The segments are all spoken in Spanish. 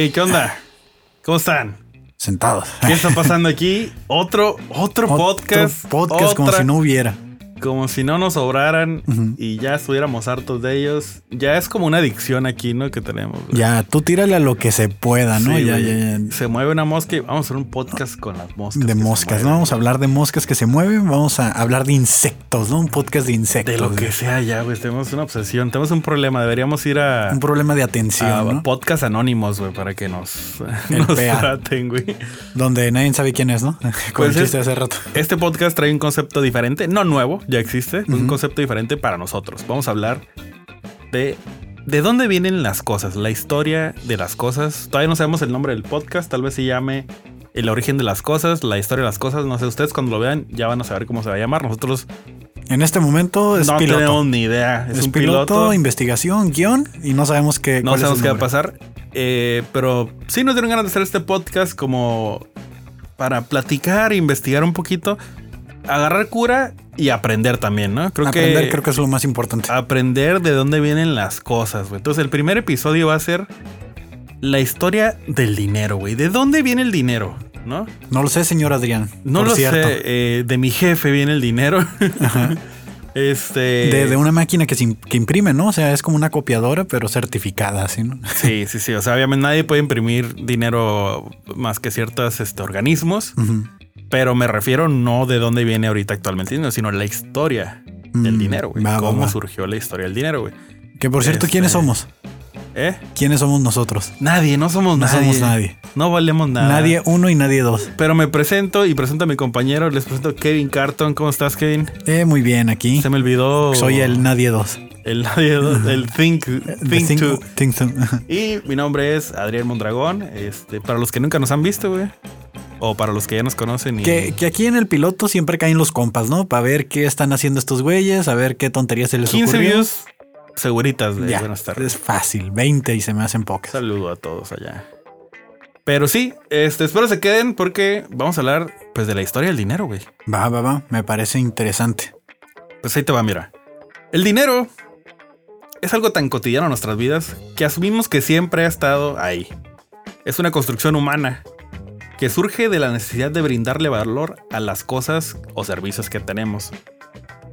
Hey, ¿qué onda? ¿Cómo están? Sentados. ¿Qué está pasando aquí? Otro, otro podcast. Otro podcast como otra- si no hubiera. Como si no nos sobraran y ya estuviéramos hartos de ellos. Ya es como una adicción aquí, ¿no? Que tenemos. güey. Ya, tú tírale a lo que se pueda, ¿no? Sí, ya, güey. ya, ya. Se mueve una mosca y vamos a hacer un podcast con las moscas. De moscas, ¿no? Vamos a hablar de moscas que se mueven, vamos a hablar de insectos, ¿no? Un podcast de insectos. De lo que sea ya, güey. Tenemos una obsesión. Tenemos un problema. Deberíamos ir a, Un problema de a atención, ¿no? podcast anónimos, güey, para que nos, El nos traten, güey. Donde nadie sabe quién es, ¿no? Con Pues el es- chiste hace rato. Este podcast trae un concepto diferente, no nuevo, ya existe, un concepto diferente para nosotros. Vamos a hablar de de dónde vienen las cosas, la historia de las cosas. Todavía no sabemos el nombre del podcast, tal vez se llame El origen de las cosas, la historia de las cosas. No sé, ustedes cuando lo vean ya van a saber cómo se va a llamar. Nosotros En este momento es no piloto. tenemos ni idea. Es, es un piloto, piloto. investigación, guion y no sabemos qué. No sabemos qué va a pasar. Eh, pero sí nos dieron ganas de hacer este podcast como para platicar, investigar un poquito, agarrar cura y aprender también, ¿no? Creo Aprender que creo que es lo más importante. aprender de dónde vienen las cosas, güey. Entonces, el primer episodio va a ser la historia del dinero, güey. ¿De dónde viene el dinero? ¿No? No lo sé, señor Adrián. No lo cierto. sé. eh, de mi jefe viene el dinero. este. De, de una máquina que, se que imprime, ¿no? O sea, es como una copiadora, pero certificada, así, ¿no? Sí, sí, sí. O sea, obviamente nadie puede imprimir dinero más que ciertos este, organismos. Pero me refiero no de dónde viene ahorita actualmente sino la historia del Mm, dinero, güey. va, Cómo va. surgió la historia del dinero, güey. Que por cierto, Este- ¿quiénes somos? ¿Eh? ¿Quiénes somos nosotros? Nadie, no somos No nadie. somos nadie. No valemos nada. Nadie uno y nadie dos. Pero me presento y presento a mi compañero. Les presento a Kevin Carton. ¿Cómo estás, Kevin? Eh, muy bien, aquí. Se me olvidó. Soy el nadie dos. El nadie, el think, think Think- to. think to. Y mi nombre es Adrián Mondragón. Este, para los que nunca nos han visto, güey. O para los que ya nos conocen. Y... que, que aquí en el piloto siempre caen los compas, ¿no? Para ver qué están haciendo estos güeyes, a ver qué tonterías se les 15 ocurrió. views seguritas de Ya, buenas tardes. es fácil. 20 y se me hacen pocas. Saludo a todos allá. Pero sí, este, espero se queden porque vamos a hablar pues de la historia del dinero, güey. Va, va, va. Me parece interesante. Pues ahí te va, mira. El dinero es algo tan cotidiano en nuestras vidas que asumimos que siempre ha estado ahí. Es una construcción humana que surge de la necesidad de brindarle valor a las cosas o servicios que tenemos.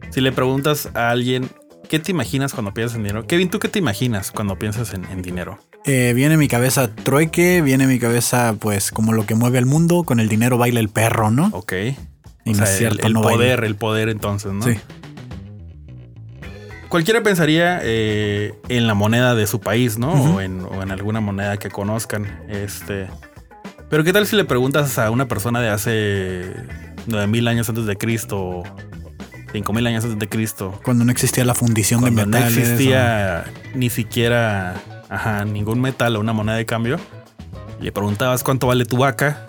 Si le preguntas a alguien, ¿qué te imaginas cuando piensas en dinero? Kevin, ¿tú qué te imaginas cuando piensas en, en dinero? Eh, viene mi cabeza trueque, viene mi cabeza, pues, como lo que mueve el mundo. Con el dinero baila el perro, ¿no? Ok. Y O sea, es el- cierto, el, no baila. poder, el poder entonces, ¿no? Sí. Cualquiera pensaría eh, en la moneda de su país, ¿no? O, en, o en alguna moneda que conozcan. Este. Pero ¿qué tal si le preguntas a una persona de hace 9000 años antes de Cristo o 5000 años antes de Cristo? Cuando no existía la fundición Cuando de no metales. existía ni siquiera ajá, ningún metal o una moneda de cambio, le preguntabas cuánto vale tu vaca,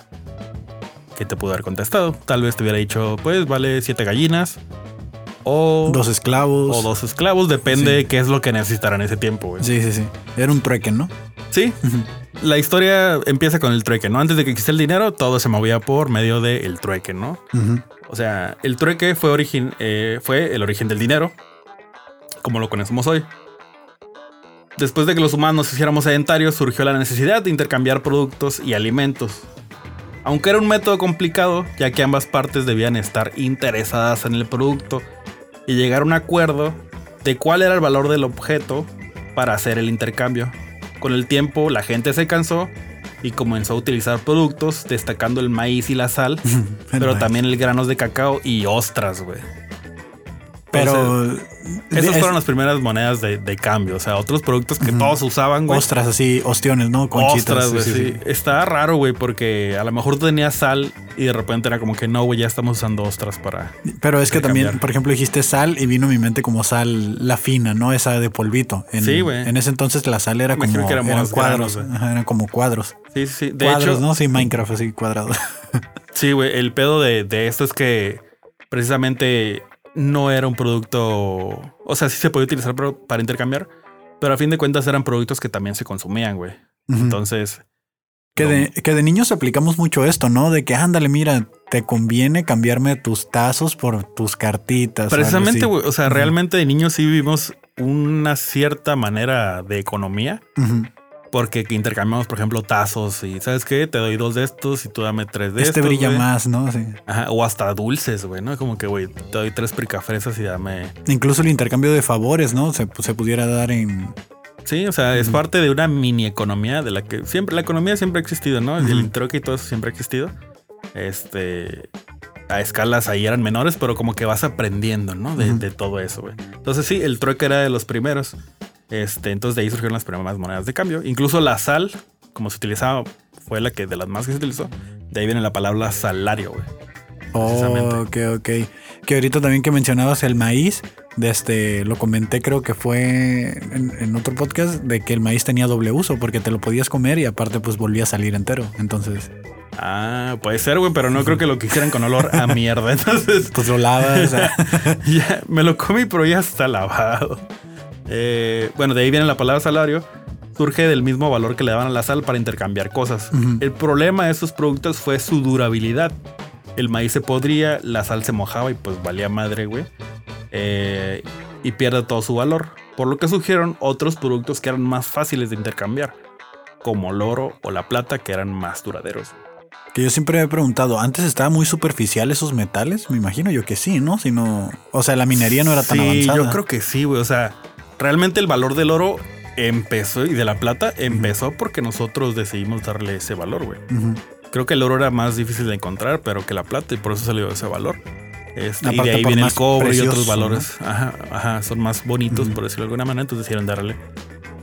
¿qué te pudo haber contestado? Tal vez te hubiera dicho, pues vale siete gallinas o dos esclavos. o dos esclavos, depende Sí. de qué es lo que necesitarán ese tiempo, güey. Sí, sí, sí. Era un trueque, ¿no? Sí, la historia empieza con el trueque, ¿no? Antes de que existiera el dinero, todo se movía por medio del trueque, ¿no? O sea, el trueque fue, origin, eh, fue el origen del dinero, como lo conocemos hoy. Después de que los humanos nos hiciéramos sedentarios, surgió la necesidad de intercambiar productos y alimentos. Aunque era un método complicado, ya que ambas partes debían estar interesadas en el producto y llegar a un acuerdo de cuál era el valor del objeto para hacer el intercambio. Con el tiempo, la gente se cansó y comenzó a utilizar productos, destacando el maíz y la sal, pero maíz. también el granos de cacao y ostras, güey. Pero. Esas es- fueron las primeras monedas de, de cambio. O sea, otros productos que todos usaban, güey. Ostras así, ostiones, ¿no? Conchitas. Ostras, güey, sí, sí, sí. Está raro, güey, porque a lo mejor tú tenías sal y de repente era como que no, güey, ya estamos usando ostras para. Pero es que también, por ejemplo, dijiste sal y vino a mi mente como sal la fina, ¿no? Esa de polvito. En, Sí, güey. En ese entonces la sal era Me como que eran cuadros. granos, güey. Ajá, eran como cuadros. Sí, sí, sí. De cuadros, hecho, ¿no? Sí, Minecraft así cuadrado. sí, güey, el pedo de, de esto es que precisamente no era un producto. O sea, sí se podía utilizar para intercambiar, pero a fin de cuentas eran productos que también se consumían, güey. Entonces. Que de, que de niños aplicamos mucho esto, ¿no? De que ándale, mira, te conviene cambiarme tus tazos por tus cartitas. Precisamente, güey. O sea, realmente de niños sí vivimos una cierta manera de economía. Ujú. Porque intercambiamos, por ejemplo, tazos y ¿sabes qué? Te doy dos de estos y tú dame tres de este estos. brilla güey. más, ¿no? Sí. Ajá, o hasta dulces, güey, ¿no? Como que, güey, te doy tres pricafresas y dame. Incluso el intercambio de favores, ¿no? Se, se pudiera dar en. Sí, o sea, es parte de una mini economía de la que siempre, la economía siempre ha existido, ¿no? El troque y todo eso siempre ha existido. Este. A escalas ahí eran menores, pero como que vas aprendiendo, ¿no? De, de todo eso, güey. Entonces, sí, el trueque era de los primeros. Este, entonces de ahí surgieron las primeras monedas de cambio. Incluso la sal, como se utilizaba, fue la que de las más que se utilizó. De ahí viene la palabra salario, güey. Oh, ok, ok. Que ahorita también que mencionabas el maíz, de este, lo comenté creo que fue en, en otro podcast, de que el maíz tenía doble uso, porque te lo podías comer y aparte pues volvía a salir entero. Entonces, Ah, puede ser, güey, pero no creo que lo quisieran con olor a mierda. Entonces, pues lo lavas. o sea, ya me lo comí, pero ya está lavado. Eh, bueno, de ahí viene la palabra salario. Surge del mismo valor que le daban a la sal para intercambiar cosas. El problema de estos productos fue su durabilidad. El maíz se podría, la sal se mojaba y pues valía madre, güey. Eh, y pierde todo su valor. Por lo que surgieron otros productos que eran más fáciles de intercambiar, como el oro o la plata, que eran más duraderos. que yo siempre me he preguntado, ¿antes estaba muy superficial esos metales? Me imagino yo que sí, ¿no? Si no, o sea, la minería no era tan avanzada. yo creo que sí, güey. O sea, realmente el valor del oro empezó y de la plata empezó porque nosotros decidimos darle ese valor, güey. Creo que el oro era más difícil de encontrar, pero que la plata y por eso salió ese valor. Este, y de ahí viene el cobre y otros valores. Ajá, ajá, son más bonitos, por decirlo de alguna manera, entonces decidieron darle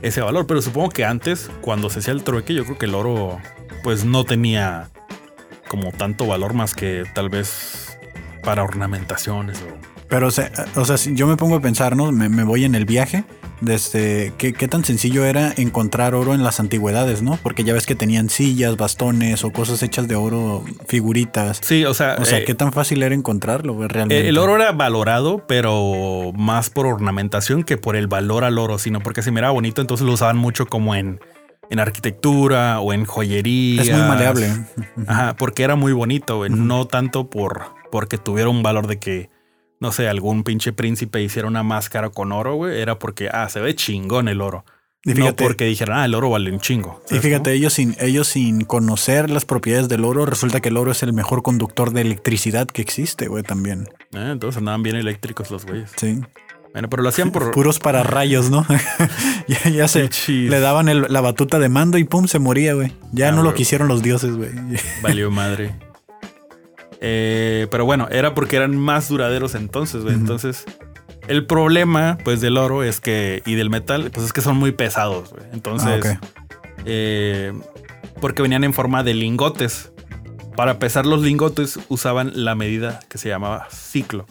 ese valor. Pero supongo que antes, cuando se hacía el trueque, yo creo que el oro, pues no tenía como tanto valor más que tal vez para ornamentaciones o Pero, o sea, o sea, si yo me pongo a pensar, ¿no? Me, me voy en el viaje. Desde ¿qué, qué tan sencillo era encontrar oro en las antigüedades, ¿no? Porque ya ves que tenían sillas, bastones o cosas hechas de oro, figuritas. Sí, o sea, O sea, eh, ¿qué tan fácil era encontrarlo realmente? el oro era valorado, pero más por ornamentación que por el valor al oro, sino porque se miraba bonito, entonces lo usaban mucho como en, en arquitectura o en joyería. Es muy maleable. Ajá, porque era muy bonito, no tanto por porque tuviera un valor de que, no sé, algún pinche príncipe hiciera una máscara con oro, güey, era porque, ah, se ve chingón el oro. Y no porque dijeran, ah, el oro vale un chingo. Y ¿sabes fíjate, ellos sin, ellos sin conocer las propiedades del oro, resulta que el oro es el mejor conductor de electricidad que existe, güey, también. Eh, entonces andaban bien eléctricos los güeyes. Sí. Bueno, pero lo hacían por... Puros para rayos, ¿no? ya, ya se le daban el- la batuta de mando y pum, se moría, güey. Ya Ah, no lo quisieron los dioses, güey. Valió madre. Eh, pero bueno, era porque eran más duraderos entonces, güey. Entonces, el problema, pues, del oro es que, y del metal, pues es que son muy pesados, güey. Entonces, Ah, eh, porque venían en forma de lingotes. Para pesar los lingotes usaban la medida que se llamaba ciclo,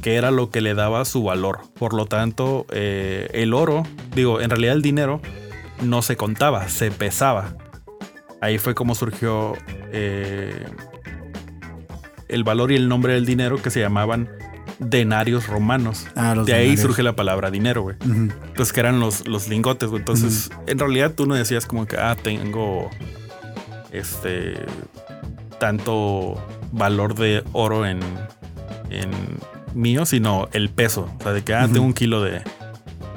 que era lo que le daba su valor. Por lo tanto, eh, el oro, digo, en realidad el dinero no se contaba, se pesaba. Ahí fue como surgió eh, el valor y el nombre del dinero que se llamaban denarios romanos. Ah, los de ahí denarios. surge la palabra dinero, güey. Ujú. Pues que eran los, los lingotes, güey. Entonces, en realidad tú no decías como que, ah, tengo este tanto valor de oro en, en mío, sino el peso. O sea, de que, ah, tengo un kilo de,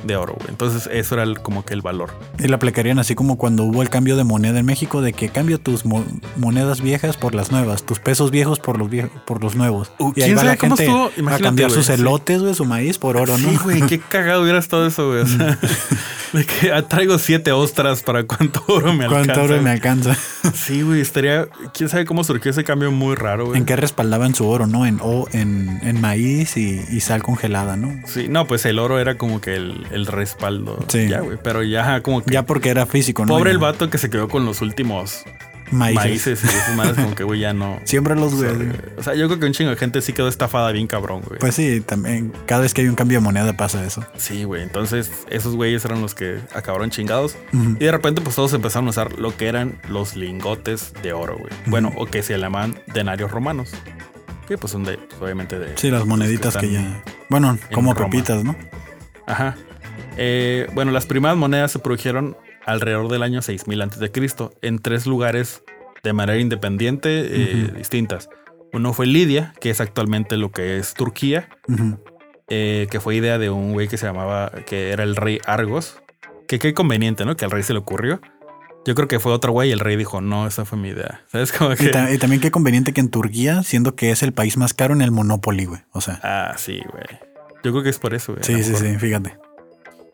de oro, güey. Entonces, eso era el- como que el valor. Y la aplicarían así como cuando hubo el cambio de moneda en México, de que cambio tus mo- monedas viejas por las nuevas, tus pesos viejos por los viejos, por los nuevos. Uh, y ahí ¿quién va la gente estuvo? a cambiar sus sí. elotes, güey, su maíz por oro, ¿no? Sí, güey, qué cagado hubiera estado eso, güey. O sea, de que traigo siete ostras para cuánto oro me alcanza. ¿Cuánto oro me alcanza? Sí, güey, estaría. Quién sabe cómo surgió ese cambio muy raro, güey. ¿En qué respaldaban su oro, no? En, o, en, en maíz y, y sal congelada, ¿no? Sí, no, pues el oro era como que el, el respaldo. Sí. Ya, güey. Pero ya como que. Ya porque era físico, ¿no? pobre el vato que se quedó con los últimos Maíces. maíces y madres, como que, güey, ya no. Siempre los, güey. O sea, yo creo que un chingo de gente sí quedó estafada bien cabrón, güey. Pues sí, también cada vez que hay un cambio de moneda pasa eso. sí, güey. Entonces, esos güeyes eran los que acabaron chingados. Y de repente, pues todos empezaron a usar lo que eran los lingotes de oro, güey. Bueno, o que se llamaban denarios romanos. Que pues son de, pues, obviamente de. Sí, las moneditas que, ya. Bueno, como Roma. pepitas, ¿no? Ajá. Eh, bueno, las primeras monedas se produjeron alrededor del año 6000 a.C. en tres lugares de manera independiente eh, distintas. Uno fue Lidia, que es actualmente lo que es Turquía, eh, que fue idea de un güey que se llamaba, que era el rey Argos. Que qué conveniente, ¿no? Que al rey se le ocurrió. Yo creo que fue otro güey y el rey dijo, no, esa fue mi idea. ¿Sabes? Como Y, que... ta- y también qué conveniente que en Turquía, siendo que es el país más caro en el Monopoly, güey. O sea, Ah, sí, güey. Yo creo que es por eso, güey. sí, sí, sí, fíjate.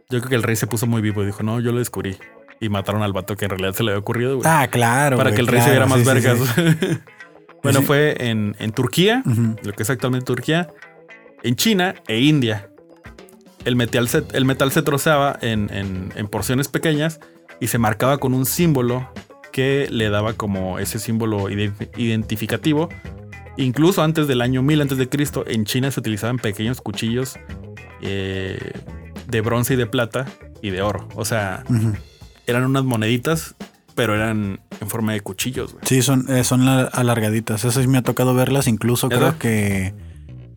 Yo creo que el rey se puso muy vivo y dijo, no, yo lo descubrí. Y mataron al vato que en realidad se le había ocurrido, güey. Ah, claro. para güey, que el rey se viera más sí, vergas. sí. bueno, fue en, en Turquía, lo que es actualmente Turquía, en China e India. El metal se, el metal se troceaba en, en- en porciones pequeñas y se marcaba con un símbolo que le daba como ese símbolo ide- identificativo. Incluso antes del año 1000 antes de Cristo, en China se utilizaban pequeños cuchillos eh, de bronce y de plata y de oro. O sea. Eran unas moneditas, pero eran en forma de cuchillos. güey. Sí, son, eh, son la- alargaditas. Eso sí me ha tocado verlas. Incluso creo que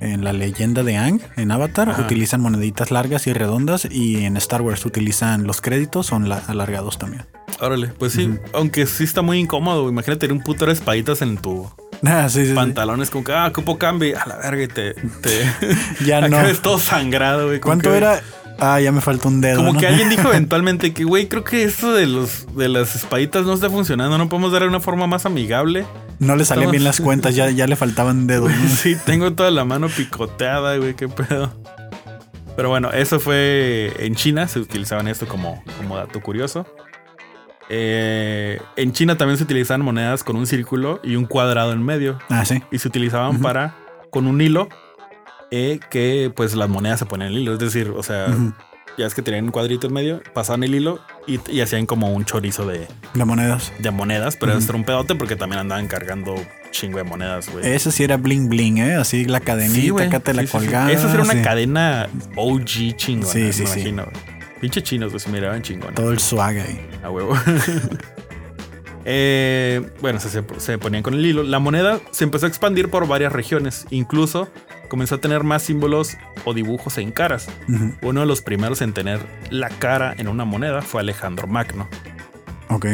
en la leyenda de Ang, en Avatar, Ajá. utilizan moneditas largas y redondas. Y en Star Wars utilizan los créditos, son la- alargados también. Órale, pues sí, aunque sí está muy incómodo. Imagínate tener un puto de espaditas en tu Ah, sí, sí, como que, ah, cupo cambio. A la verga, y te. te Ya no. todo sangrado, güey. ¿Cuánto que- era? Ah, ya me falta un dedo. Como ¿no? que alguien dijo eventualmente que, güey, creo que esto de los de las espaditas no está funcionando. No podemos darle una forma más amigable. No le salían Estamos- bien las cuentas, ya, ya le faltaban dedos. ¿no? sí, tengo toda la mano picoteada, güey, qué pedo. Pero bueno, eso fue en China, se utilizaban esto como, como dato curioso. Eh, en China también se utilizaban monedas con un círculo y un cuadrado en medio. Ah, sí. Y se utilizaban para, con un hilo, eh, que pues las monedas se ponían en el hilo. Es decir, o sea, ya es que tenían un cuadrito en medio, pasaban el hilo y, y hacían como un chorizo de, De monedas. de monedas. Pero Ujú. esto era un pedote porque también andaban cargando chingo de monedas, güey. Ese sí era bling bling, ¿eh? Así la cadenita, güey. acá te la Sí, sí, sí. Esa era una sí. cadena OG chingona, Sí, sí, me sí. imagino. güey. Pinche chinos, pues se miraban chingones. Todo el swag ahí. A huevo. Eh, bueno, se- se ponían con el hilo. La moneda se empezó a expandir por varias regiones. Incluso comenzó a tener más símbolos o dibujos en caras. Uno de los primeros en tener la cara en una moneda fue Alejandro Magno, Ok.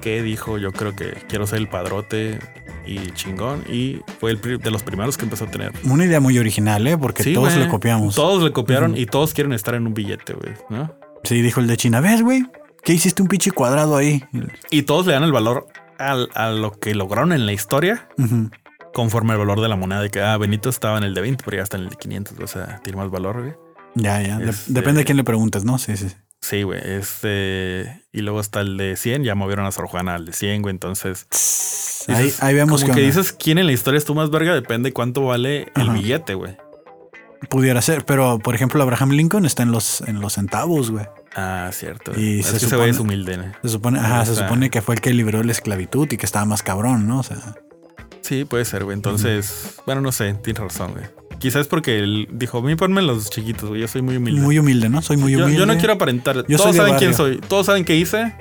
que dijo, yo creo que quiero ser el padrote y chingón. Y fue el de los primeros que empezó a tener. Una idea muy original, ¿eh? Porque Sí, todos le copiamos. Todos le copiaron y todos quieren estar en un billete, güey, ¿no? Sí, dijo el de China. ¿Ves, güey? ¿Qué hiciste un pinche cuadrado ahí? Y todos le dan el valor al- a lo que lograron en la historia Ujú. Conforme al valor de la moneda. De que, ah, Benito estaba en el de 20, pero ya está en el de 500. O sea, tiene más valor, güey. Ya, ya. De- Este- Depende de quién le preguntes, ¿no? Sí, sí. sí. Güey. Este. Y luego está el de 100. Ya movieron a Sor Juana al de 100, güey. Entonces. Ahí, dices- ahí vemos Como que que dices quién en la historia estuvo más verga. Depende cuánto vale el Ajá. billete, güey. pudiera ser. Pero, por ejemplo, Abraham Lincoln está en los, en los centavos, güey. Ah, cierto. Y es se que ese güey es supone- humilde, ¿no? Se supone, ajá, se supone que fue el que libró la esclavitud y que estaba más cabrón, ¿no? O sea, Sí, puede ser, güey. Entonces, bueno, no sé, tienes razón, güey. Quizás porque él dijo, a mí ponme los chiquitos, güey. Yo soy muy humilde. muy humilde, ¿no? Soy muy humilde. yo no quiero aparentar. Yo Todos saben quién soy. Todos saben qué hice.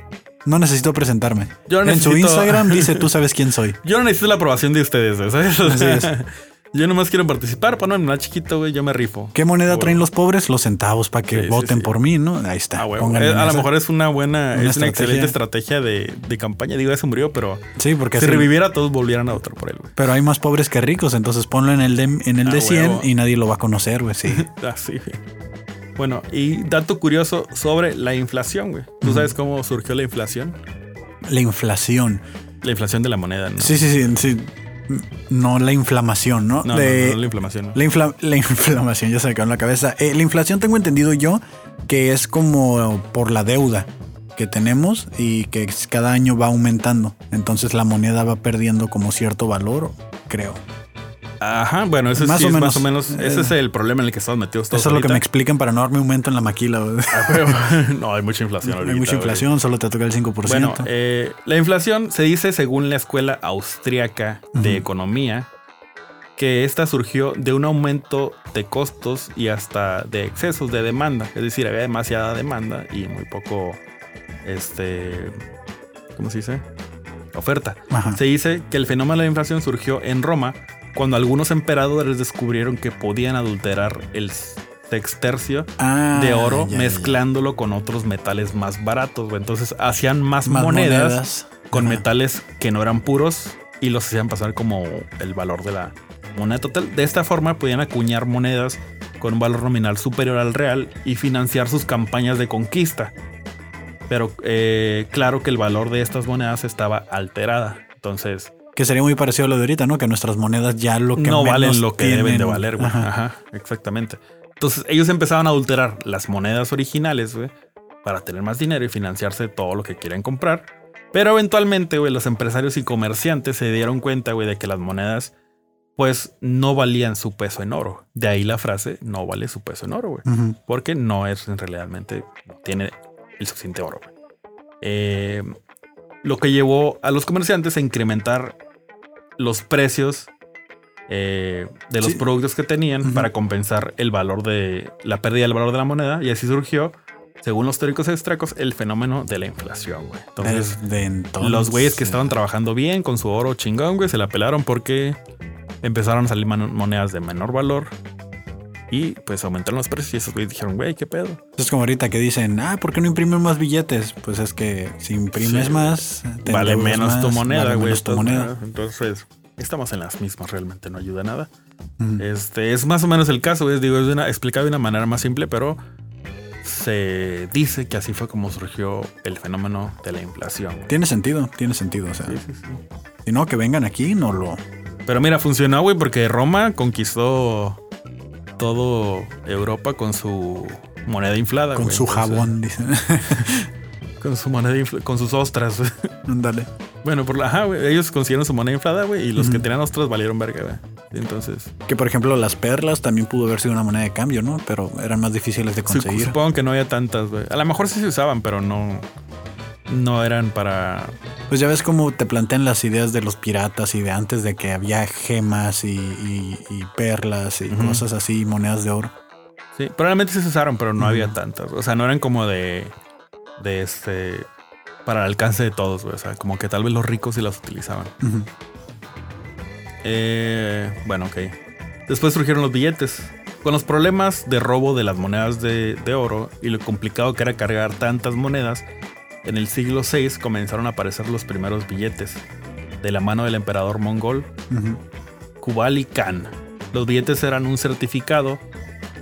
No necesito presentarme. Yo En su Instagram dice tú sabes quién soy. Yo no necesito la aprobación de ustedes, güey, ¿sabes? Así es. Yo nomás quiero participar, ponme más chiquito, güey. Yo me rifo. ¿Qué moneda traen los pobres? Los centavos para que Sí, voten sí. por mí, ¿no? Ahí está. Ah, güey. Eh, a lo mejor es una buena, Una es una excelente estrategia. de, de campaña. Digo, ya se murió, pero Sí, porque si reviviera, todos volvieran a votar por él, güey. Pero hay más pobres que ricos, entonces ponlo en el de, en el Ah, de 100 huevo. y nadie lo va a conocer, güey. Sí. Así, güey. Bueno, y dato curioso sobre la inflación, güey. ¿Tú sabes cómo surgió la inflación? la inflación. La inflación de la moneda, ¿no? Sí, sí, sí, sí. No la inflamación, ¿no? No, no, De- no, no, la inflamación. La, infla- la inflamación, ya se me quedó en la cabeza. Eh, la inflación tengo entendido yo que es como por la deuda que tenemos y que cada año va aumentando. Entonces la moneda va perdiendo como cierto valor, creo. Ajá, bueno, eso Más sí o es menos. más o menos. Ese Eh, es el problema en el que estamos metidos todos. Eso es lo que me explican para no darme aumento en la maquila. Ah, no, hay mucha inflación ahorita. Hay mucha inflación, solo te toca el 5%. Bueno, eh, la inflación se dice según la Escuela Austriaca de. Economía que esta surgió de un aumento de costos y hasta de excesos de demanda. Es decir, había demasiada demanda y muy poco, este, ¿cómo se dice? Oferta. Ajá. Se dice que el fenómeno de la inflación surgió en Roma cuando algunos emperadores descubrieron que podían adulterar el sextercio Ah, de oro ya, ya, ya. mezclándolo con otros metales más baratos. Entonces hacían más, Más monedas, con Ajá. metales que no eran puros y los hacían pasar como el valor de la moneda total. De esta forma podían acuñar monedas con un valor nominal superior al real y financiar sus campañas de conquista. Pero eh, claro que el valor de estas monedas estaba alterada. Entonces. Que sería muy parecido a lo de ahorita, ¿no? Que nuestras monedas ya lo que no valen lo que deben de valer, güey. Ajá. exactamente. Entonces ellos empezaban a adulterar las monedas originales, güey, para tener más dinero y financiarse todo lo que quieren comprar. Pero eventualmente, güey, los empresarios y comerciantes se dieron cuenta, güey, de que las monedas, pues, no valían su peso en oro. De ahí la frase, no vale su peso en oro, güey. Porque no es realmente, no tiene el suficiente oro. Eh, lo que llevó a los comerciantes a incrementar los precios eh, de los productos que tenían para compensar el valor de la pérdida del valor de la moneda. Y así surgió según los teóricos extracos, el fenómeno de la inflación, güey. Entonces, los güeyes que estaban trabajando bien con su oro chingón, güey, se la pelaron porque empezaron a salir monedas de menor valor y pues aumentaron los precios y esos güeyes dijeron, güey, ¿qué pedo? Es como ahorita que dicen, ah, ¿por qué no imprimen más billetes? Pues es que si imprimes más, vale menos tu moneda, güey. Entonces, estamos en las mismas, realmente no ayuda nada. Este es más o menos el caso, es, digo, es una, explicado de una manera más simple, pero se dice que así fue como surgió el fenómeno de la inflación. Tiene sentido, tiene sentido, o sea. Y no, que vengan aquí, no lo. Pero mira, funcionó, güey, porque Roma conquistó todo Europa con su moneda inflada. Con su jabón, dicen. con su moneda con sus ostras. Dale. Bueno, por la, ajá, güey, ellos consiguieron su moneda inflada, güey, y los que tenían ostras valieron verga, güey. Entonces. Que por ejemplo, las perlas también pudo haber sido una moneda de cambio, ¿no? Pero eran más difíciles de conseguir. supongo que no había tantas, güey. A lo mejor sí se usaban, pero no. No eran para. Pues ya ves cómo te plantean las ideas de los piratas y de antes de que había gemas y, perlas y cosas así, monedas de oro. Sí, probablemente se usaron, pero no había tantas. O sea, no eran como de. de este. para el alcance de todos, güey. O sea, como que tal vez los ricos sí las utilizaban. eh, bueno, ok. Después surgieron los billetes. Con los problemas de robo de las monedas de, de oro y lo complicado que era cargar tantas monedas, en el siglo VI comenzaron a aparecer los primeros billetes de la mano del emperador mongol Kubali Khan. Los billetes eran un certificado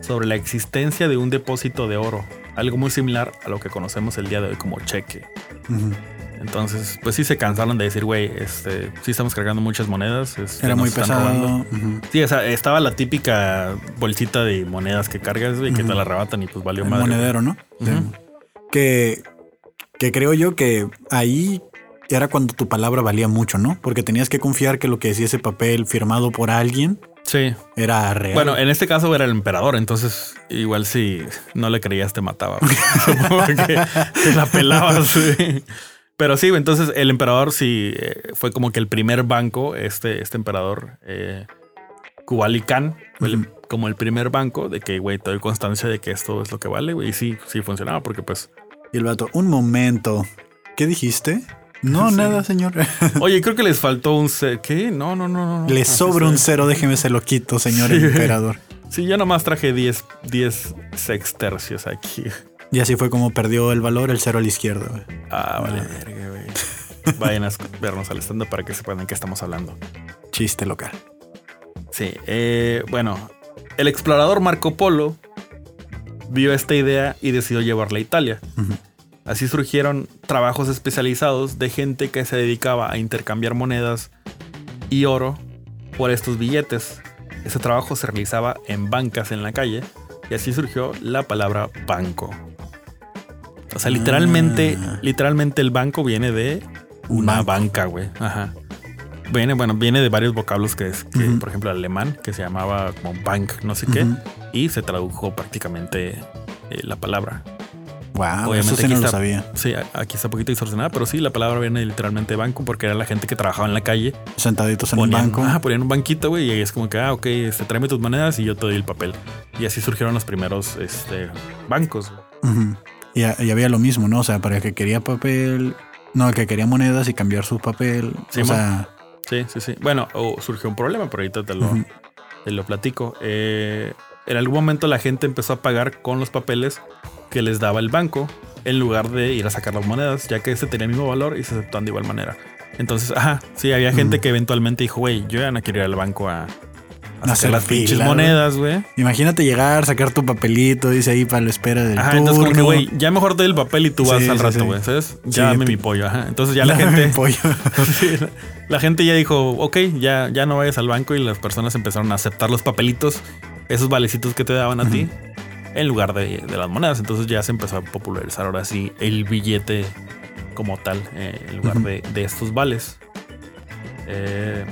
sobre la existencia de un depósito de oro, algo muy similar a lo que conocemos el día de hoy como cheque. Entonces, pues sí se cansaron de decir, güey, este, sí estamos cargando muchas monedas. Era muy pesado. Sí, o sea, estaba la típica bolsita de monedas que cargas y que te la arrebatan y pues valió el madre. monedero, ¿no? Que que creo yo que ahí era cuando tu palabra valía mucho, ¿no? Porque tenías que confiar que lo que decía ese papel firmado por alguien sí. era real. Bueno, en este caso era el emperador, entonces igual si no le creías te mataba. que te la pelabas. Pero sí, entonces el emperador sí eh, fue como que el primer banco, este, este emperador eh, como el primer banco de que, güey, te doy constancia de que esto es lo que vale, güey. Y sí, sí funcionaba porque pues y el vato, un momento. ¿Qué dijiste? No, nada, señor. Oye, creo que les faltó un cero. ¿Qué? No, no, no, no. Le sobra un cero, déjeme se lo quito, señor emperador. Sí, yo nomás traje 10, 10 sextercios aquí. Y así fue como perdió el valor el cero a la izquierda, güey. Ah, vale, ah. verga, güey. Vayan a vernos al stand para que sepan de qué estamos hablando. Chiste local. Sí, eh, bueno, el explorador Marco Polo vio esta idea y decidió llevarla a Italia. Así surgieron trabajos especializados de gente que se dedicaba a intercambiar monedas y oro por estos billetes. Ese trabajo se realizaba en bancas en la calle y así surgió la palabra banco. O sea, literalmente, ah. literalmente el banco viene de una banca, güey. Ajá. Viene, bueno, viene de varios vocablos que es, por ejemplo, el alemán, que se llamaba como bank, no sé qué, y se tradujo prácticamente eh, la palabra. Wow, Obviamente eso sí no lo sabía. Sí, aquí está un poquito distorsionada, pero sí, la palabra viene literalmente de banco porque era la gente que trabajaba en la calle. Sentaditos en un banco. Ah, ponían un banquito, güey, y ahí es como que, ah, ok, este, tráeme tus monedas y yo te doy el papel. Y así surgieron los primeros este, bancos. y, y, había lo mismo, ¿no? O sea, para el que quería papel, no, el que quería monedas y cambiar su papel. o sea, Sí, sí, sí. Bueno, surgió un problema, pero ahorita te lo, te lo platico. Eh, en algún momento la gente empezó a pagar con los papeles que les daba el banco en lugar de ir a sacar las monedas, ya que este tenía el mismo valor y se aceptaban de igual manera. Entonces, ajá, sí, había gente que eventualmente dijo, güey, yo ya no quiero ir al banco a hacer las pinches monedas, güey. Imagínate llegar, sacar tu papelito, dice ahí para la espera del ajá, entonces como que, güey, ya mejor te doy el papel y tú vas al rato, güey, ¿sabes? Ya dame mi pollo, ajá. Entonces ya la gente... pollo. la, la, gente ya dijo, ok, ya, ya no vayas al banco y las personas empezaron a aceptar los papelitos, esos valecitos que te daban a ti, en lugar de, de, las monedas. Entonces ya se empezó a popularizar ahora sí el billete como tal, eh, en lugar de, de estos vales. Eh,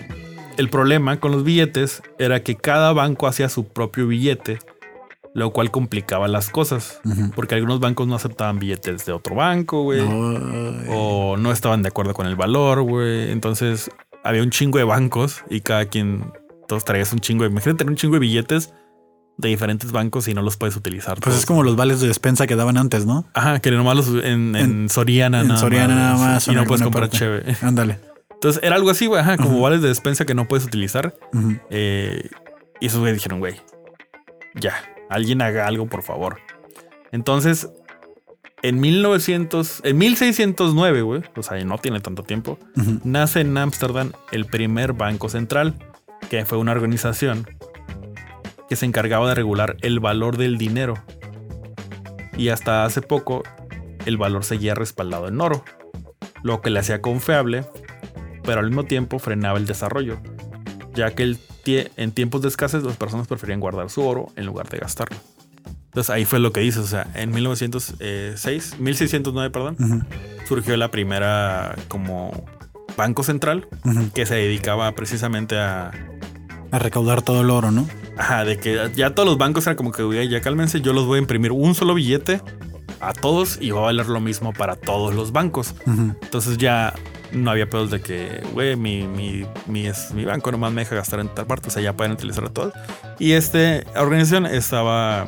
el problema con los billetes era que cada banco hacía su propio billete, lo cual complicaba las cosas, porque algunos bancos no aceptaban billetes de otro banco, güey, o no estaban de acuerdo con el valor, güey. Entonces había un chingo de bancos y cada quien, todos traías un chingo de, imagínate tener un chingo de billetes de diferentes bancos y no los puedes utilizar. Pues es como los vales de despensa que daban antes, ¿no? Ajá, que nomás los en, en, Soriana en Soriana nada más. Y no puedes comprar chévere. Ándale. Entonces era algo así, güey, ajá, como vales de despensa que no puedes utilizar. Eh, y esos güey dijeron, güey, ya, alguien haga algo, por favor. Entonces, en 1900, en 1609, güey, o sea, no tiene tanto tiempo, nace en Ámsterdam el primer banco central, que fue una organización que se encargaba de regular el valor del dinero. Y hasta hace poco, el valor seguía respaldado en oro, lo que le hacía confiable pero al mismo tiempo frenaba el desarrollo, ya que en tiempos de escasez las personas preferían guardar su oro en lugar de gastarlo. Entonces ahí fue lo que hizo, o sea, en 1906, 1609, perdón, surgió la primera como banco central que se dedicaba precisamente a... A recaudar todo el oro, ¿no? Ajá, de que ya todos los bancos eran como que, ya cálmense, yo los voy a imprimir un solo billete a todos y va a valer lo mismo para todos los bancos. Entonces ya no había pedos de que, güey, mi, mi, mi, mi, banco nomás me deja gastar en tal parte, o sea, ya pueden utilizar a todos. Y esta organización estaba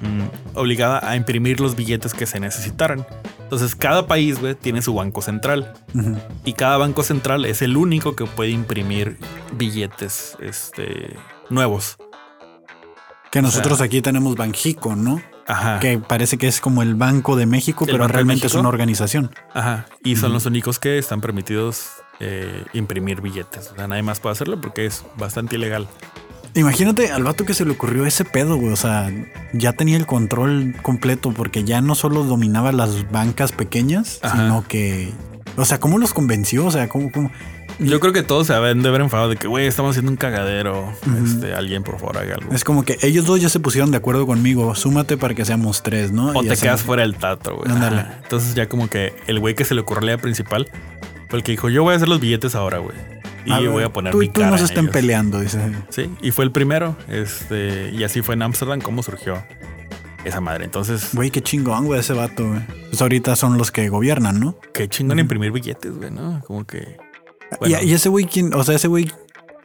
mm, obligada a imprimir los billetes que se necesitaran. Entonces, cada país, güey, tiene su banco central. Y cada banco central es el único que puede imprimir billetes este, nuevos. Que nosotros aquí tenemos Banjico, ¿no? Que parece que es como el Banco de México, pero realmente es una organización. Ajá. Y son los únicos que están permitidos eh, imprimir billetes. O sea, nadie más puede hacerlo porque es bastante ilegal. Imagínate al vato que se le ocurrió ese pedo, güey. O sea, ya tenía el control completo porque ya no solo dominaba las bancas pequeñas, sino que. O sea, ¿cómo los convenció? O sea, ¿cómo, cómo? Yo creo que todos se deben de haber enfadado de que, güey, estamos haciendo un cagadero. este, alguien, por favor, haga algo. Es como que ellos dos ya se pusieron de acuerdo conmigo. Súmate para que seamos tres, ¿no? O te quedas fuera del tato, güey. Entonces ya como que el güey que se le ocurrió la idea principal fue el que dijo, yo voy a hacer los billetes ahora, güey. Y yo voy a poner mi cara. Tú no se estén peleando, dice. Sí, y fue el primero. Este, y así fue en Ámsterdam cómo surgió esa madre. Entonces. Güey, qué chingón, güey, ese vato, güey. Pues ahorita son los que gobiernan, ¿no? Qué chingón imprimir billetes, güey, ¿no? Como que. Y, ese güey, o sea, ese güey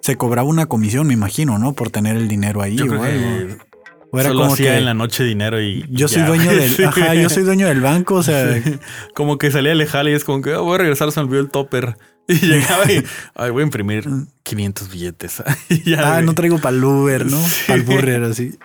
se cobraba una comisión, me imagino, ¿no? Por tener el dinero ahí, güey. O era como que en la noche dinero y yo soy dueño del ajá, yo soy dueño del banco, o sea, como que salía lejal y es como que oh, voy a regresar, se me olvidó el topper. Y llegaba y ay, voy a imprimir 500 billetes. ah, no traigo para el Uber, ¿no? Para el burger así.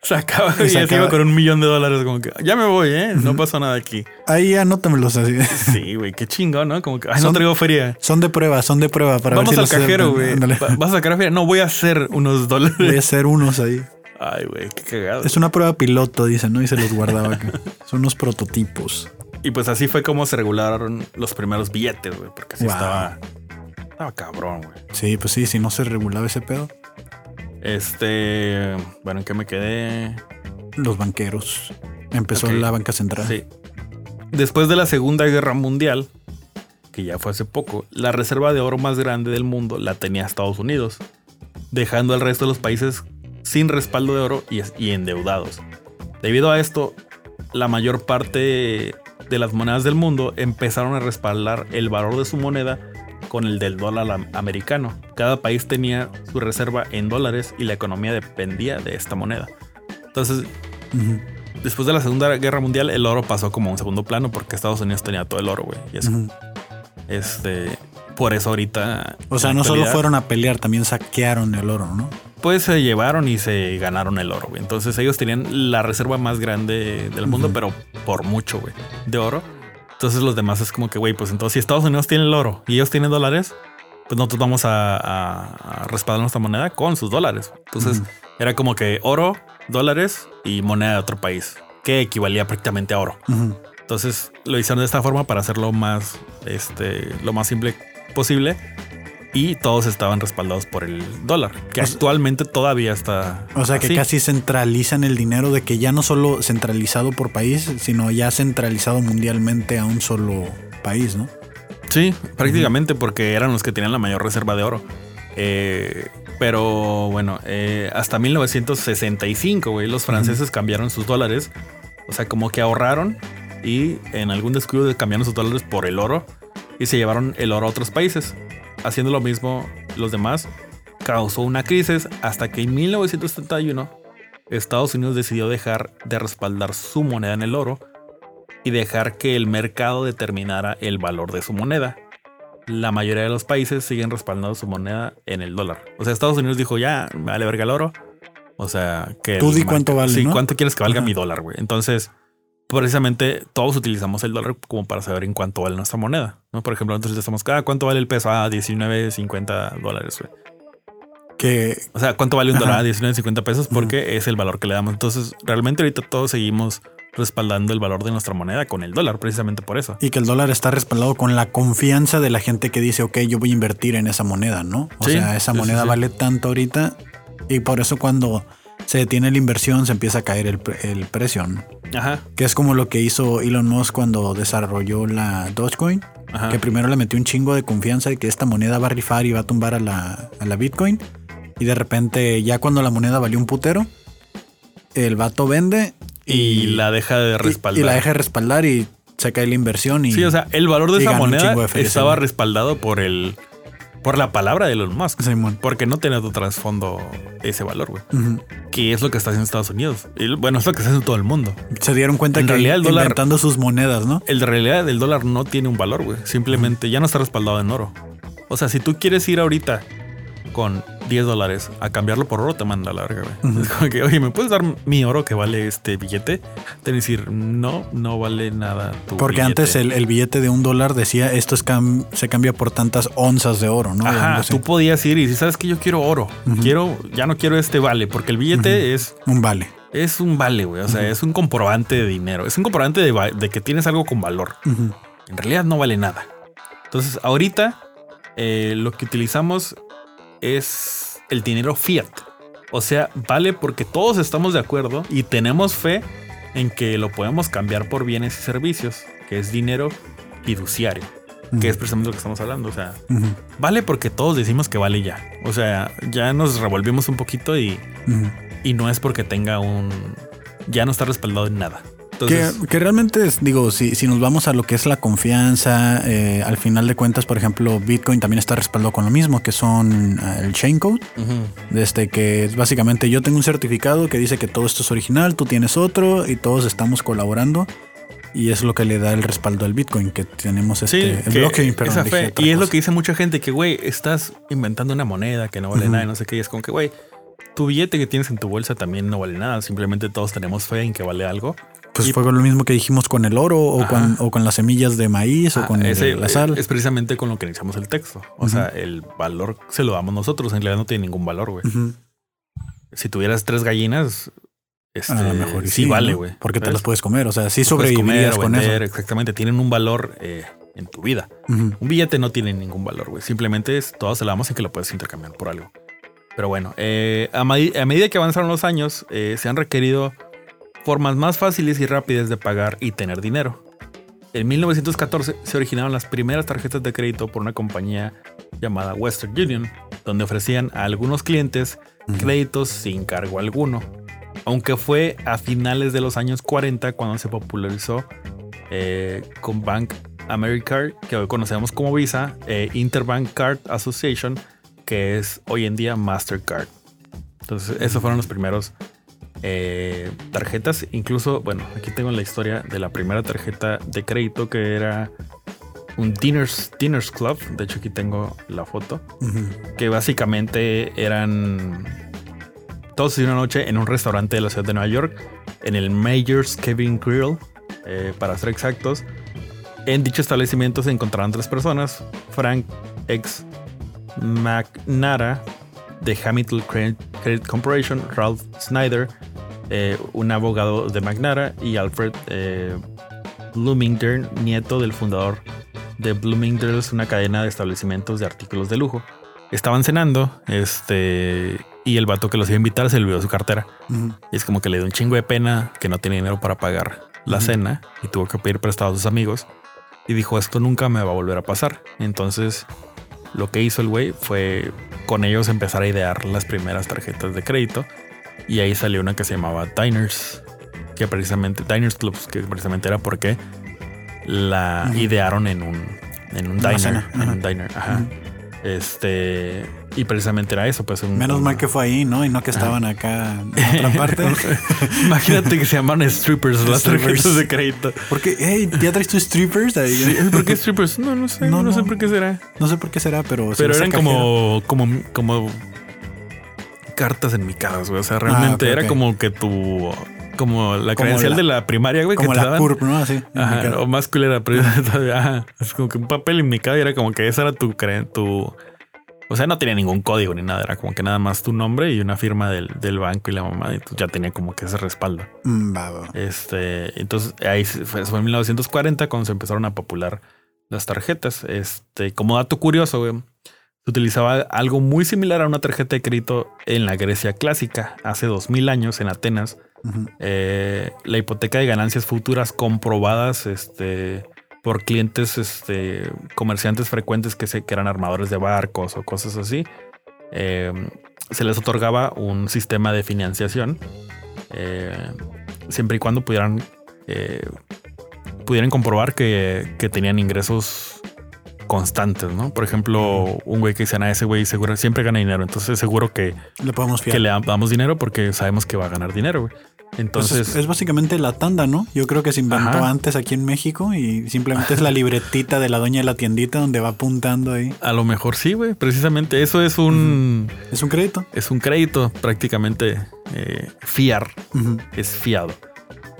Sacaba y, y iba con un millón de dólares, como que ya me voy, ¿eh? No pasó nada aquí. Ahí anótamelos así. Sí, güey, qué chingón, ¿no? Como que, ay, no traigo feria. Son de prueba, son de prueba para Vamos al cajero, güey. ¿Vas a sacar feria? No, voy a hacer unos dólares. Voy a hacer unos ahí. Ay, güey, qué cagado. Es una prueba piloto, dicen, ¿no? Y se los guardaba acá. Son unos prototipos. Y pues así fue como se regularon los primeros billetes, güey, porque así estaba. Estaba cabrón, güey. Sí, pues sí, si no se regulaba ese pedo. Este. Bueno, ¿en qué me quedé? los banqueros. Empezó la banca central. Sí. Después de la Segunda Guerra Mundial, que ya fue hace poco, la reserva de oro más grande del mundo la tenía Estados Unidos, dejando al resto de los países sin respaldo de oro y, y endeudados. Debido a esto, la mayor parte de las monedas del mundo empezaron a respaldar el valor de su moneda con el del dólar americano. Cada país tenía su reserva en dólares y la economía dependía de esta moneda. Entonces, después de la Segunda Guerra Mundial, el oro pasó como un segundo plano porque Estados Unidos tenía todo el oro, güey. Y eso. Este. Por eso ahorita. O sea, no solo fueron a pelear, también saquearon el oro, ¿no? Pues se llevaron y se ganaron el oro, güey. Entonces ellos tenían la reserva más grande del mundo, pero por mucho, güey, de oro. Entonces los demás es como que, güey, pues entonces si Estados Unidos tiene el oro y ellos tienen dólares, pues nosotros vamos a, respaldar nuestra moneda con sus dólares. Entonces era como que oro, dólares y moneda de otro país, que equivalía prácticamente a oro. Entonces lo hicieron de esta forma para hacerlo más, este, lo más simple posible y todos estaban respaldados por el dólar, que actualmente todavía está. O sea, que casi centralizan el dinero de que ya no solo centralizado por país, sino ya centralizado mundialmente a un solo país, ¿no? Sí, prácticamente porque eran los que tenían la mayor reserva de oro. Eh, pero bueno, eh, hasta 1965, güey, los franceses cambiaron sus dólares. O sea, como que ahorraron y en algún descuido cambiaron sus dólares por el oro y se llevaron el oro a otros países haciendo lo mismo los demás, causó una crisis hasta que en 1971 Estados Unidos decidió dejar de respaldar su moneda en el oro y dejar que el mercado determinara el valor de su moneda. La mayoría de los países siguen respaldando su moneda en el dólar. O sea, Estados Unidos dijo, ya, me vale verga el oro. O sea, que... Tú di cuánto vale. Sí, cuánto quieres que valga mi dólar, güey. Entonces, precisamente todos utilizamos el dólar como para saber en cuánto vale nuestra moneda. ¿no? Por ejemplo, nosotros estamos, ah, ¿cuánto vale el peso? Ah, 19.50 dólares. Que, o sea, ¿cuánto vale un dólar? 19.50 pesos porque es el valor que le damos. Entonces, realmente ahorita todos seguimos respaldando el valor de nuestra moneda con el dólar, precisamente por eso. Y que el dólar está respaldado con la confianza de la gente que dice, ok, yo voy a invertir en esa moneda, ¿no? O sea, esa moneda vale tanto ahorita. Y por eso cuando se detiene la inversión, se empieza a caer el, el precio, ¿no? Ajá. Que es como lo que hizo Elon Musk cuando desarrolló la Dogecoin. Que primero le metió un chingo de confianza de que esta moneda va a rifar y va a tumbar a la, a la Bitcoin. Y de repente, ya cuando la moneda valió un putero, el vato vende y, la deja de respaldar. Y, la deja de respaldar y se cae la inversión. Y, sí, o sea, el valor de esa moneda estaba respaldado por el por la palabra de Elon Musk. Porque no tiene otro trasfondo ese valor, güey. Que es lo que está haciendo Estados Unidos. Y, bueno, es lo que está haciendo todo el mundo. Se dieron cuenta en que realidad el dólar, inventando sus monedas, ¿no? El realidad del dólar no tiene un valor, güey. Simplemente ya no está respaldado en oro. O sea, si tú quieres ir ahorita con 10 dólares a cambiarlo por oro, te manda la larga, güey. Es como que, oye, ¿me puedes dar mi oro que vale este billete? Te decir, no, no vale nada tu Porque antes el, billete de un dólar decía, esto es se cambia por tantas onzas de oro, ¿no? Ajá, tú podías ir y si sabes que yo quiero oro, quiero, ya no quiero este vale, porque el billete es... Un vale. Es un vale, güey. O sea, es un comprobante de dinero. Es un comprobante de, que tienes algo con valor. En realidad no vale nada. Entonces, ahorita eh, lo que utilizamos es el dinero fiat. O sea, vale porque todos estamos de acuerdo y tenemos fe en que lo podemos cambiar por bienes y servicios, que es dinero fiduciario, que es precisamente lo que estamos hablando. O sea, vale porque todos decimos que vale ya. O sea, ya nos revolvimos un poquito y, y no es porque tenga un... ya no está respaldado en nada que, realmente es, digo, si, si nos vamos a lo que es la confianza, eh, al final de cuentas, por ejemplo, Bitcoin también está respaldado con lo mismo, que son eh, el chain code. Desde que es básicamente yo tengo un certificado que dice que todo esto es original, tú tienes otro y todos estamos colaborando. Y es lo que le da el respaldo al Bitcoin, que tenemos este el blockchain, esa fe. Y es lo que dice mucha gente, que güey, estás inventando una moneda que no vale nada y no sé qué. Y es como que, güey, tu billete que tienes en tu bolsa también no vale nada. Simplemente todos tenemos fe en que vale algo. Pues fue lo mismo que dijimos con el oro o, con, las semillas de maíz o con la sal. Es precisamente con lo que iniciamos el texto. O sea, el valor se lo damos nosotros. En realidad no tiene ningún valor, güey. Si tuvieras tres gallinas, este, a lo mejor sí, vale, güey. Porque te las puedes comer. O sea, sí sobrevivirías con eso. Exactamente. Tienen un valor eh, en tu vida. Un billete no tiene ningún valor, güey. Simplemente es, todos se la damos en que lo puedes intercambiar por algo. Pero bueno, eh, a, medida que avanzaron los años, eh, se han requerido formas más fáciles y rápidas de pagar y tener dinero. En 1914 se originaron las primeras tarjetas de crédito por una compañía llamada Western Union, donde ofrecían a algunos clientes créditos sin cargo alguno. Aunque fue a finales de los años 40 cuando se popularizó eh, con Bank America, que hoy conocemos como Visa, e Interbank Card Association, que es hoy en día Mastercard. Entonces, esos fueron los primeros eh, tarjetas. Incluso, bueno, aquí tengo la historia de la primera tarjeta de crédito que era un Dinners, Dinners Club. De hecho, aquí tengo la foto. Que básicamente eran todos y una noche en un restaurante de la ciudad de Nueva York, en el Major's Kevin Grill, eh, para ser exactos. En dicho establecimiento se encontraban tres personas: Frank, ex McNara de Hamilton Credit Corporation, Ralph Snyder, eh, un abogado de McNara, y Alfred eh, Bloomingdale, nieto del fundador de Bloomingdale's, una cadena de establecimientos de artículos de lujo. Estaban cenando, este, y el vato que los iba a invitar se le olvidó su cartera. Y es como que le dio un chingo de pena que no tenía dinero para pagar la cena y tuvo que pedir prestado a sus amigos. Y dijo, esto nunca me va a volver a pasar. Entonces, lo que hizo el güey fue con ellos empezar a idear las primeras tarjetas de crédito. Y ahí salió una que se llamaba Diners, que precisamente, Diners Clubs, que precisamente era porque la idearon en un, en un diner. En un diner, ajá. Este, y precisamente era eso, pues. Menos mal que fue ahí, ¿no? Y no que estaban acá en otra parte. Imagínate que se llaman strippers las tarjetas de crédito. Porque, hey, ¿ya traes tus strippers? Sí, ¿Por qué strippers? No, no sé. No, no, sé por qué será. No sé por qué será, pero. Pero eran como, como, como cartas en mi casa, güey. O sea, realmente ah, era como que tu como la credencial de la primaria, güey. Como que la CURP, ¿no? Así. Ajá, o más culera, pero ajá, es como que un papel indicado y era como que esa era tu, tu... O sea, no tenía ningún código ni nada, era como que nada más tu nombre y una firma del, del banco y la mamá, y ya tenía como que ese respaldo. Mm, este, entonces ahí fue, fue en 1940 cuando se empezaron a popular las tarjetas. Este, como dato curioso, güey, se utilizaba algo muy similar a una tarjeta de crédito en la Grecia clásica, hace 2000 años en Atenas eh, la hipoteca de ganancias futuras comprobadas este, por clientes, este, comerciantes frecuentes que, se, que eran armadores de barcos o cosas así. Eh, se les otorgaba un sistema de financiación eh, siempre y cuando pudieran, pudieran comprobar que, que, tenían ingresos constantes, ¿no? Por ejemplo, un güey que dice, a ah, ese güey seguro siempre gana dinero, entonces seguro que le podemos que le damos dinero porque sabemos que va a ganar dinero, güey. Entonces es, básicamente la tanda, ¿no? Yo creo que se inventó antes aquí en México y simplemente es la libretita de la doña de la tiendita donde va apuntando ahí. A lo mejor sí, güey. Precisamente eso es un. Es un crédito. Es un crédito prácticamente eh, fiar. Es fiado.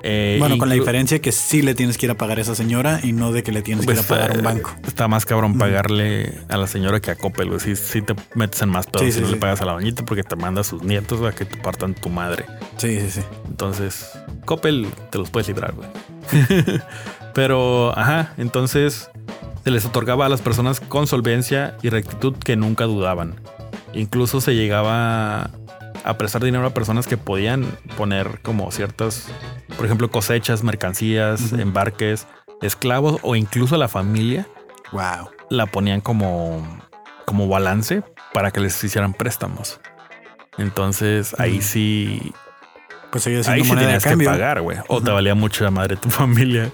Eh, bueno, con la diferencia que sí le tienes que ir a pagar a esa señora y no de que le tienes que ir a pues, pagar a un eh, banco. Está más cabrón pagarle a la señora que a Coppel, güey. Si, te metes en más pedo si no le pagas a la doñita porque te manda a sus nietos a que te partan tu madre. Sí, sí, sí. Entonces, Coppel te los puedes librar, güey. Pero, ajá, entonces se les otorgaba a las personas con solvencia y rectitud que nunca dudaban. Incluso se llegaba a prestar dinero a personas que podían poner como ciertas, por ejemplo, cosechas, mercancías, embarques, esclavos o incluso la familia. Wow. La ponían como, como balance para que les hicieran préstamos. Entonces ahí sí. Pues ahí sí tenías que pagar, güey. O te valía mucho la madre de tu familia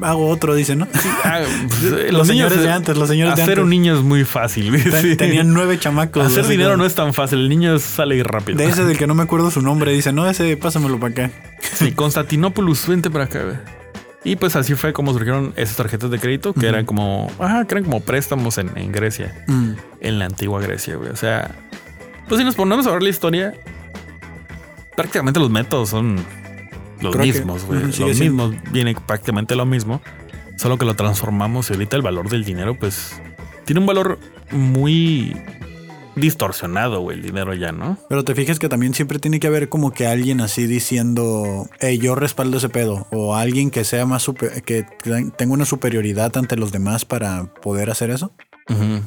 hago otro, dice, ¿no? Ah, pues, los, señores de antes, los señores hacer de antes. un niño es muy fácil. Tenían nueve chamacos. Hacer dinero no es tan fácil, el niño sale rápido. De ese del que no me acuerdo su nombre, dice, no, ese pásamelo para acá. Sí, Constantinopoulos, vente para acá, Y pues así fue como surgieron esas tarjetas de crédito que eran como, ajá, que eran como préstamos en, Grecia, mm. en la antigua Grecia, güey. O sea, pues si nos ponemos a ver la historia, prácticamente los métodos son los mismos, güey. los mismos, viene prácticamente lo mismo. Solo que lo transformamos y ahorita el valor del dinero, pues, tiene un valor muy distorsionado, güey, el dinero ya, ¿no? Pero te fijas que también siempre tiene que haber como que alguien así diciendo, hey, yo respaldo ese pedo. O alguien que sea más super, que tenga una superioridad ante los demás para poder hacer eso.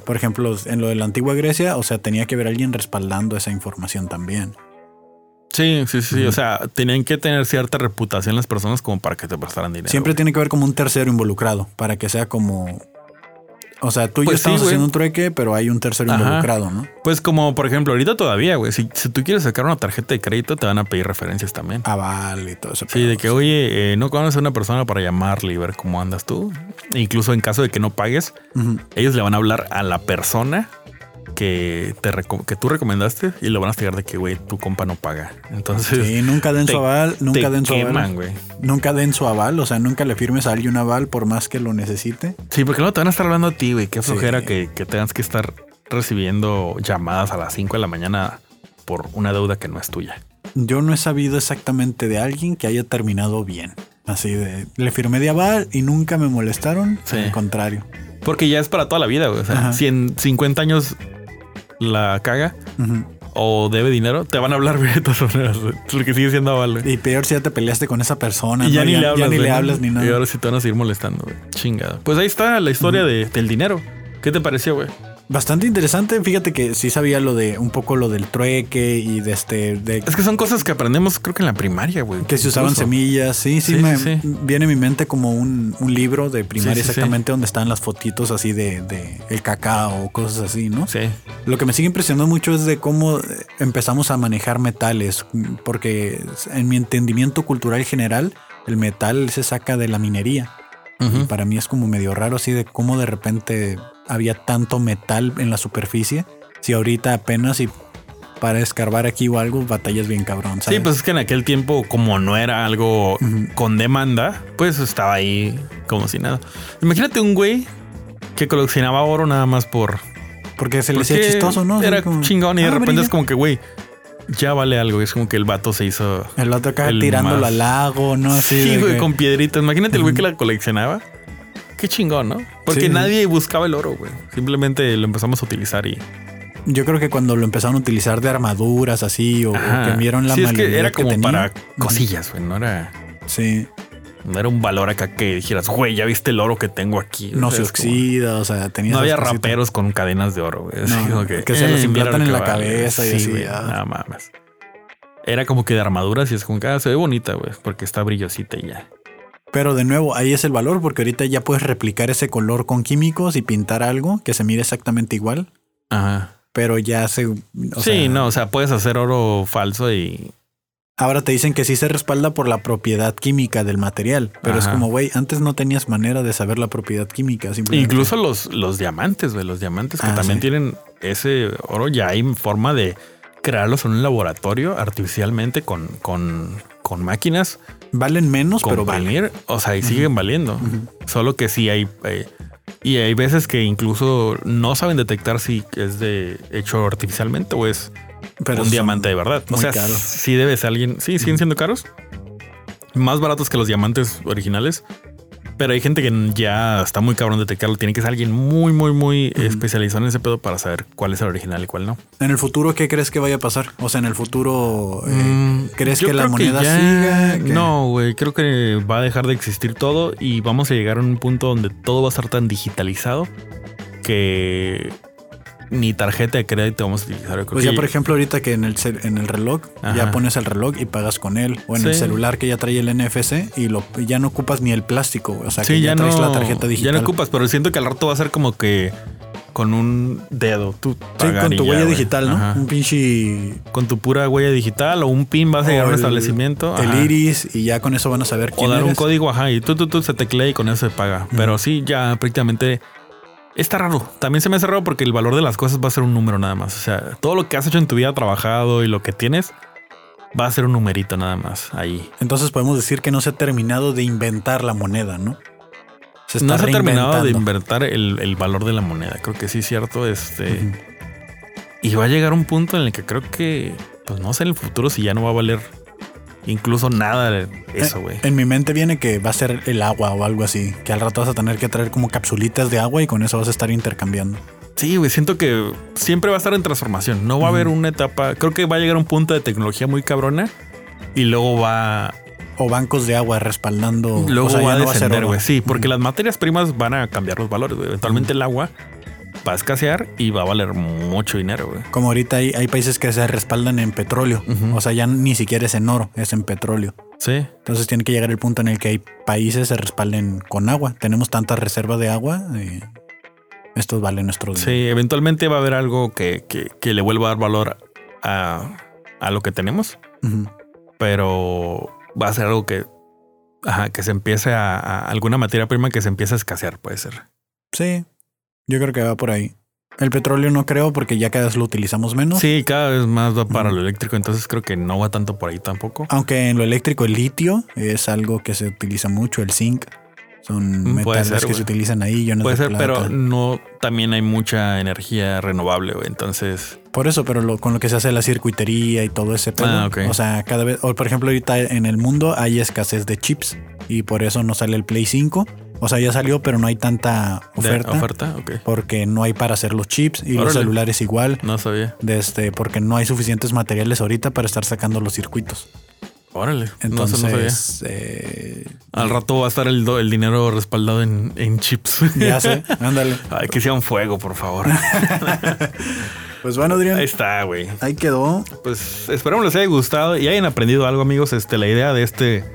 Por ejemplo, en lo de la antigua Grecia, o sea, tenía que haber alguien respaldando esa información también. Sí, sí, sí. O sea, tenían que tener cierta reputación las personas como para que te prestaran dinero. Siempre tiene que haber como un tercero involucrado para que sea como. O sea, tú y yo pues estamos haciendo un trueque, pero hay un tercero involucrado, ¿no? Pues como, por ejemplo, ahorita todavía, güey, si, tú quieres sacar una tarjeta de crédito, te van a pedir referencias también. Aval y todo eso. Sí, de que, oye, eh, no conoces a una persona para llamarle y ver cómo andas tú. incluso en caso de que no pagues, ellos le van a hablar a la persona que, te que tú recomendaste y lo van a estigar de que, güey, tu compa no paga. Entonces. Sí, nunca den su aval, nunca den su aval. Nunca den su aval, o sea, nunca le firmes a alguien un aval por más que lo necesite. Sí, porque no te van a estar hablando a ti, güey. Qué flojera que, que tengas que estar recibiendo llamadas a las 5 de la mañana por una deuda que no es tuya. Yo no he sabido exactamente de alguien que haya terminado bien. Así de, le firmé de aval y nunca me molestaron. Al contrario. Porque ya es para toda la vida, güey. O sea, si en 50 años la caga o debe dinero, te van a hablar de todas maneras, porque sigue siendo aval. Y peor si ya te peleaste con esa persona. Y ya, ni, le hablas, ni le hablas ni nada. Y ahora sí te van a seguir molestando, güey. Chingada. Pues ahí está la historia de, del dinero. ¿Qué te pareció, güey? Bastante interesante. Fíjate que sí sabía lo de un poco lo del trueque y de este. De, es que son cosas que aprendemos, creo que en la primaria, güey. Que se usaban semillas. Sí, sí, me viene a mi mente como un, libro de primaria exactamente donde están las fotitos así de, de, el cacao o cosas así, ¿no? Sí. Lo que me sigue impresionando mucho es de cómo empezamos a manejar metales, porque en mi entendimiento cultural general, el metal se saca de la minería. y para mí es como medio raro así de cómo de repente había tanto metal en la superficie. Si ahorita apenas y para escarbar aquí o algo, batallas bien cabrón. Sí, pues es que en aquel tiempo, como no era algo con demanda, pues estaba ahí como si nada. Imagínate un güey que coleccionaba oro nada más por. Porque se le hacía chistoso, ¿no? Era chingón y de ah, repente es como que, güey, ya vale algo. Es como que el vato se hizo. El vato acá tirándolo al lago, ¿no? sí, güey, con piedritas. Imagínate el güey que la coleccionaba. Qué chingón, ¿no? Porque nadie buscaba el oro, güey. Simplemente lo empezamos a utilizar y. Yo creo que cuando lo empezaron a utilizar de armaduras así o, que vieron la sí, es que era como para cosillas, güey. No era. Sí. No era un valor acá que dijeras, güey, ya viste el oro que tengo aquí. No se oxida, o sea, tenía. No había raperos con cadenas de oro, güey. que, se los eh, implantan en la cabeza y así. Ah. Nada más. Era como que de armaduras y es como que ah, se ve bonita, güey, porque está brillosita y ya. Pero de nuevo, ahí es el valor, porque ahorita ya puedes replicar ese color con químicos y pintar algo que se mire exactamente igual. Ajá. Pero ya se. sí, no, o sea, puedes hacer oro falso y. Ahora te dicen que sí se respalda por la propiedad química del material, pero es como, güey, antes no tenías manera de saber la propiedad química. Incluso los, los diamantes, güey, los diamantes que ah, también tienen ese oro, ya hay forma de crearlos en un laboratorio artificialmente con, con, con máquinas Valen menos, pero valen. O sea, y siguen valiendo. Solo que sí hay. Eh, y hay veces que incluso no saben detectar si es de hecho artificialmente o es un diamante de verdad. O sea, si debes a alguien. Sí, siguen siendo caros. Más baratos que los diamantes originales. Pero hay gente que ya está muy cabrón de detectarlo. Tiene que ser alguien muy, muy, muy especializado en ese pedo para saber cuál es el original y cuál no. En el futuro, ¿qué crees que vaya a pasar? O sea, en el futuro, eh, mm, ¿crees que la moneda siga? No, güey. Creo que va a dejar de existir todo y vamos a llegar a un punto donde todo va a estar tan digitalizado que ni tarjeta de crédito vamos a utilizar. Pues ya, por ejemplo, ahorita que en el, en el reloj ya pones el reloj y pagas con él. O en el celular que ya trae el NFC y lo, ya no ocupas ni el plástico. O sea, que ya, traes la tarjeta digital. Ya no ocupas, pero siento que al rato va a ser como que con un dedo. Tú sí, con tu huella digital, ¿no? Un pinche. Con tu pura huella digital o un pin vas a llegar a un establecimiento. El iris y ya con eso van a saber quién O dar un código, ajá, y tú, tú, tú se teclea y con eso se paga. Pero sí, ya prácticamente Está raro. También se me hace raro porque el valor de las cosas va a ser un número nada más. O sea, todo lo que has hecho en tu vida trabajado y lo que tienes va a ser un numerito nada más ahí. Entonces podemos decir que no se ha terminado de inventar la moneda, ¿no? Se no se ha terminado de inventar el, valor de la moneda. Creo que sí es cierto. Este. Y va a llegar un punto en el que creo que, pues no sé en el futuro si ya no va a valer incluso nada de eso, güey. En mi mente viene que va a ser el agua o algo así, que al rato vas a tener que traer como capsulitas de agua y con eso vas a estar intercambiando. Sí, güey, siento que siempre va a estar en transformación. No va a haber una etapa, creo que va a llegar un punto de tecnología muy cabrona y luego va o bancos de agua respaldando. Luego va a descender, güey. Sí, porque las materias primas van a cambiar los valores. Güey. Eventualmente el agua va a escasear y va a valer mucho dinero, güey. Como ahorita hay, hay países que se respaldan en petróleo. O sea, ya ni siquiera es en oro, es en petróleo. Sí. Entonces tiene que llegar el punto en el que hay países se respalden con agua. Tenemos tanta reserva de agua. Y esto vale nuestro dinero. Sí, eventualmente va a haber algo que, le vuelva a dar valor a, lo que tenemos. Pero va a ser algo que, ajá, que se empiece a, a, alguna materia prima que se empiece a escasear, puede ser. Sí, yo creo que va por ahí. El petróleo no creo porque ya cada vez lo utilizamos menos. Sí, cada vez más va para lo eléctrico, entonces creo que no va tanto por ahí tampoco. Aunque en lo eléctrico el litio es algo que se utiliza mucho, el zinc. Son mm, metales que se utilizan ahí. Puede ser, pero no también hay mucha energía renovable, entonces. Por eso, pero con lo que se hace la circuitería y todo ese pedo. Ah, o sea, cada vez, o por ejemplo, ahorita en el mundo hay escasez de chips y por eso no sale el Play 5 O sea, ya salió, pero no hay tanta oferta. De oferta, ok. Porque no hay para hacer los chips y los celulares igual. No sabía. De este, porque no hay suficientes materiales ahorita para estar sacando los circuitos. Órale. Entonces, no, sabía. Eh, Al rato va a estar el, el dinero respaldado en, en, chips. Ya sé, ándale. Ay, que sea un fuego, por favor. Pues bueno, Adrián. Ahí está, güey. Ahí quedó. Pues esperamos les haya gustado y hayan aprendido algo, amigos. Este, la idea de este,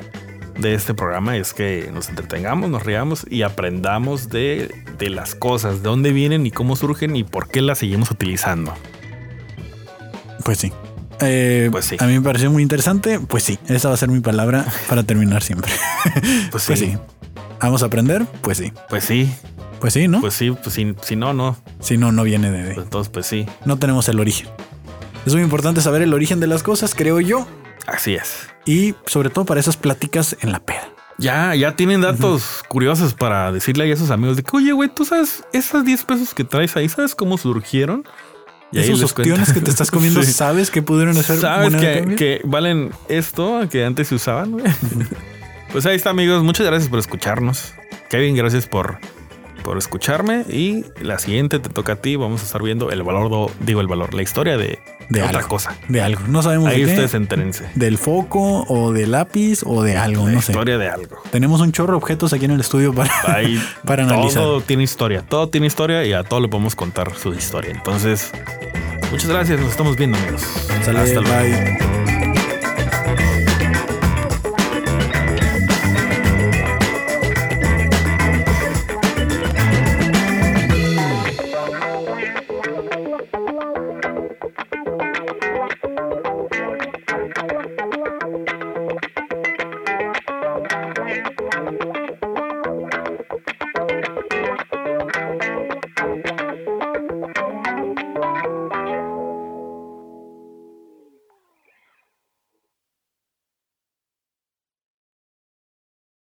de este programa es que nos entretengamos, nos riamos y aprendamos de, de las cosas, de dónde vienen y cómo surgen y por qué las seguimos utilizando. Pues sí. Eh, pues sí. A mí me pareció muy interesante. Pues sí, esa va a ser mi palabra para terminar siempre. Pues, pues sí. ¿Vamos a aprender? Pues sí. Pues sí. Pues sí, ¿no? Pues sí, pues si, si no, no. Si no, no viene de... Pues entonces, pues sí. No tenemos el origen. Es muy importante saber el origen de las cosas, creo yo. Así es. Y sobre todo para esas pláticas en la peda. Ya, ya tienen datos curiosos para decirle a esos amigos de que, oye, güey, tú sabes, esas 10 pesos que traes ahí, ¿sabes cómo surgieron? Y Esos opciones que te estás comiendo, ¿sabes que pudieron hacer? ¿Sabes que, que, valen esto que antes se usaban? pues ahí está, amigos. Muchas gracias por escucharnos. Kevin, gracias por, por escucharme. Y la siguiente te toca a ti. Vamos a estar viendo el valor, digo el valor, la historia de, de otra cosa. De algo. No sabemos Ahí de qué. ustedes entérense. Del foco o del lápiz o de algo. La no historia de algo. Tenemos un chorro de objetos aquí en el estudio para, para analizar. Todo tiene historia. Todo tiene historia y a todo le podemos contar su historia. Entonces, Muchas gracias, nos estamos viendo, amigos. Hasta luego.